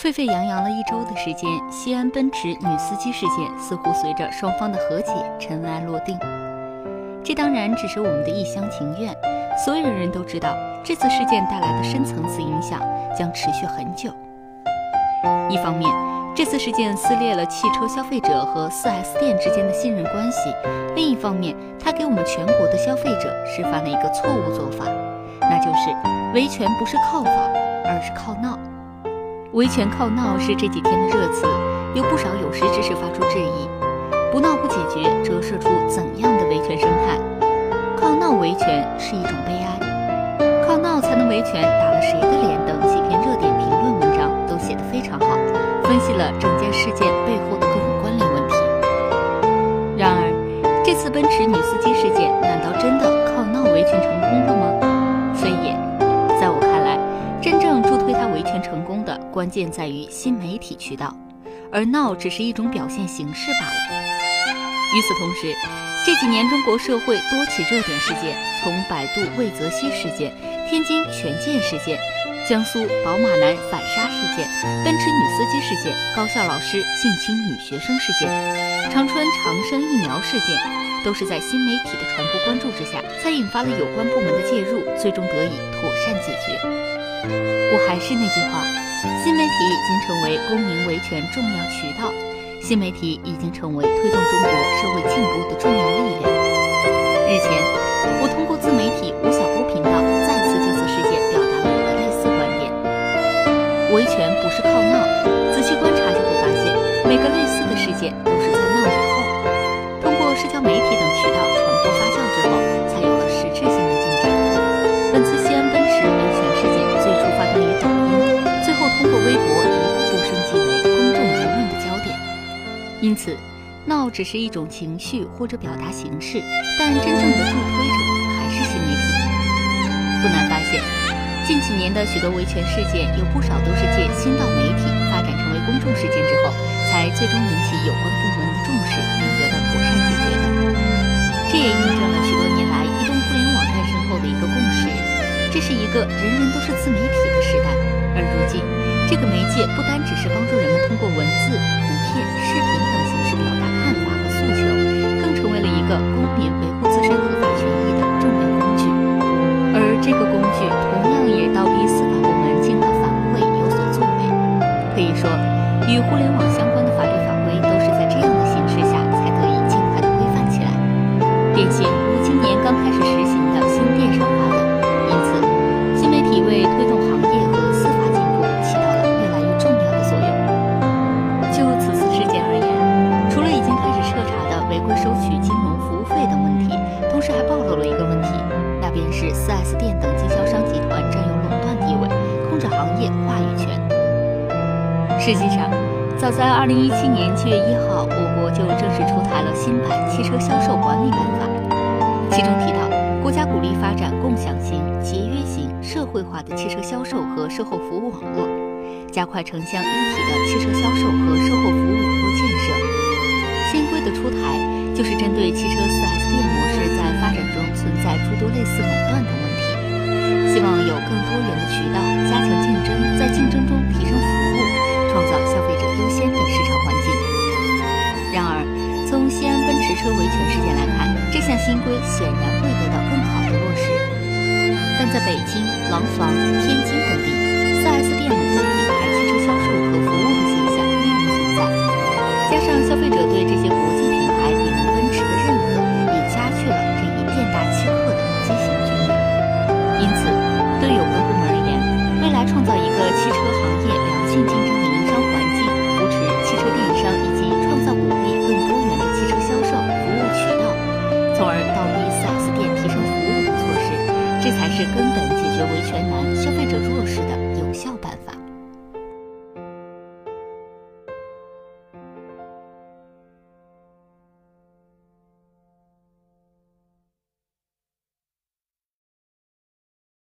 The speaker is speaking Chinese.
沸沸扬扬了一周的时间，西安奔驰女司机事件似乎随着双方的和解尘埃落定。这当然只是我们的一厢情愿，所有人都知道这次事件带来的深层次影响将持续很久。一方面，这次事件撕裂了汽车消费者和 4S 店之间的信任关系；另一方面，它给我们全国的消费者示范了一个错误做法，那就是维权不是靠法，而是靠闹。维权靠闹是这几天的热词，有不少有识之士发出质疑：不闹不解决，折射出怎样的维权生态？靠闹维权是一种悲哀，靠闹才能维权，打了谁的脸等几篇热点评论文章都写得非常好，分析了整件事件背后的各种关联问题。然而，这次奔驰女司机事件，难道真的靠闹维权成功了吗？非也，维权成功的。关键在于新媒体渠道，而闹只是一种表现形式罢了。与此同时，这几年中国社会多起热点事件，从百度魏则西事件、天津权健事件、江苏宝马男反杀事件、奔驰女司机事件、高校老师性侵女学生事件、长春长生疫苗事件，都是在新媒体的传播关注之下，才引发了有关部门的介入，最终得以妥善解决。我还是那句话。新媒体已经成为公民维权重要渠道，新媒体已经成为推动中国社会进步的重要力量。日前，我通过自媒体吴晓波频道再次就此事件表达了我的类似观点：维权不是靠闹，仔细观察就会发现，每个类似的事件只是一种情绪或者表达形式，但真正的助推者还是新媒体。不难发现，近几年的许多维权事件，有不少都是借新到媒体发展成为公众事件之后，才最终引起有关部门的重视，并得到妥善解决的。这也印证了许多年来移动互联网诞生后的一个共识：这是一个人人都是自媒体的时代。而如今，这个媒介不单只是帮助人们通过文字、图片、视频等民维护自身合法权益的重要工具。而这个工具同样也倒逼司法部门尽快反馈有所作为。可以说，与互联网相关实际上，早在2017年7月1号，我国就正式出台了新版《汽车销售管理办法》，其中提到，国家鼓励发展共享型、节约型、社会化的汽车销售和售后服务网络，加快城乡一体的汽车销售和售后服务网络建设。新规的出台，就是针对汽车 4S 店模式在发展中维权事件来看，这项新规显然会得到更好的落实，但在北京、廊坊、天津等地，4S 店。这才是根本解决维权难消费者弱势的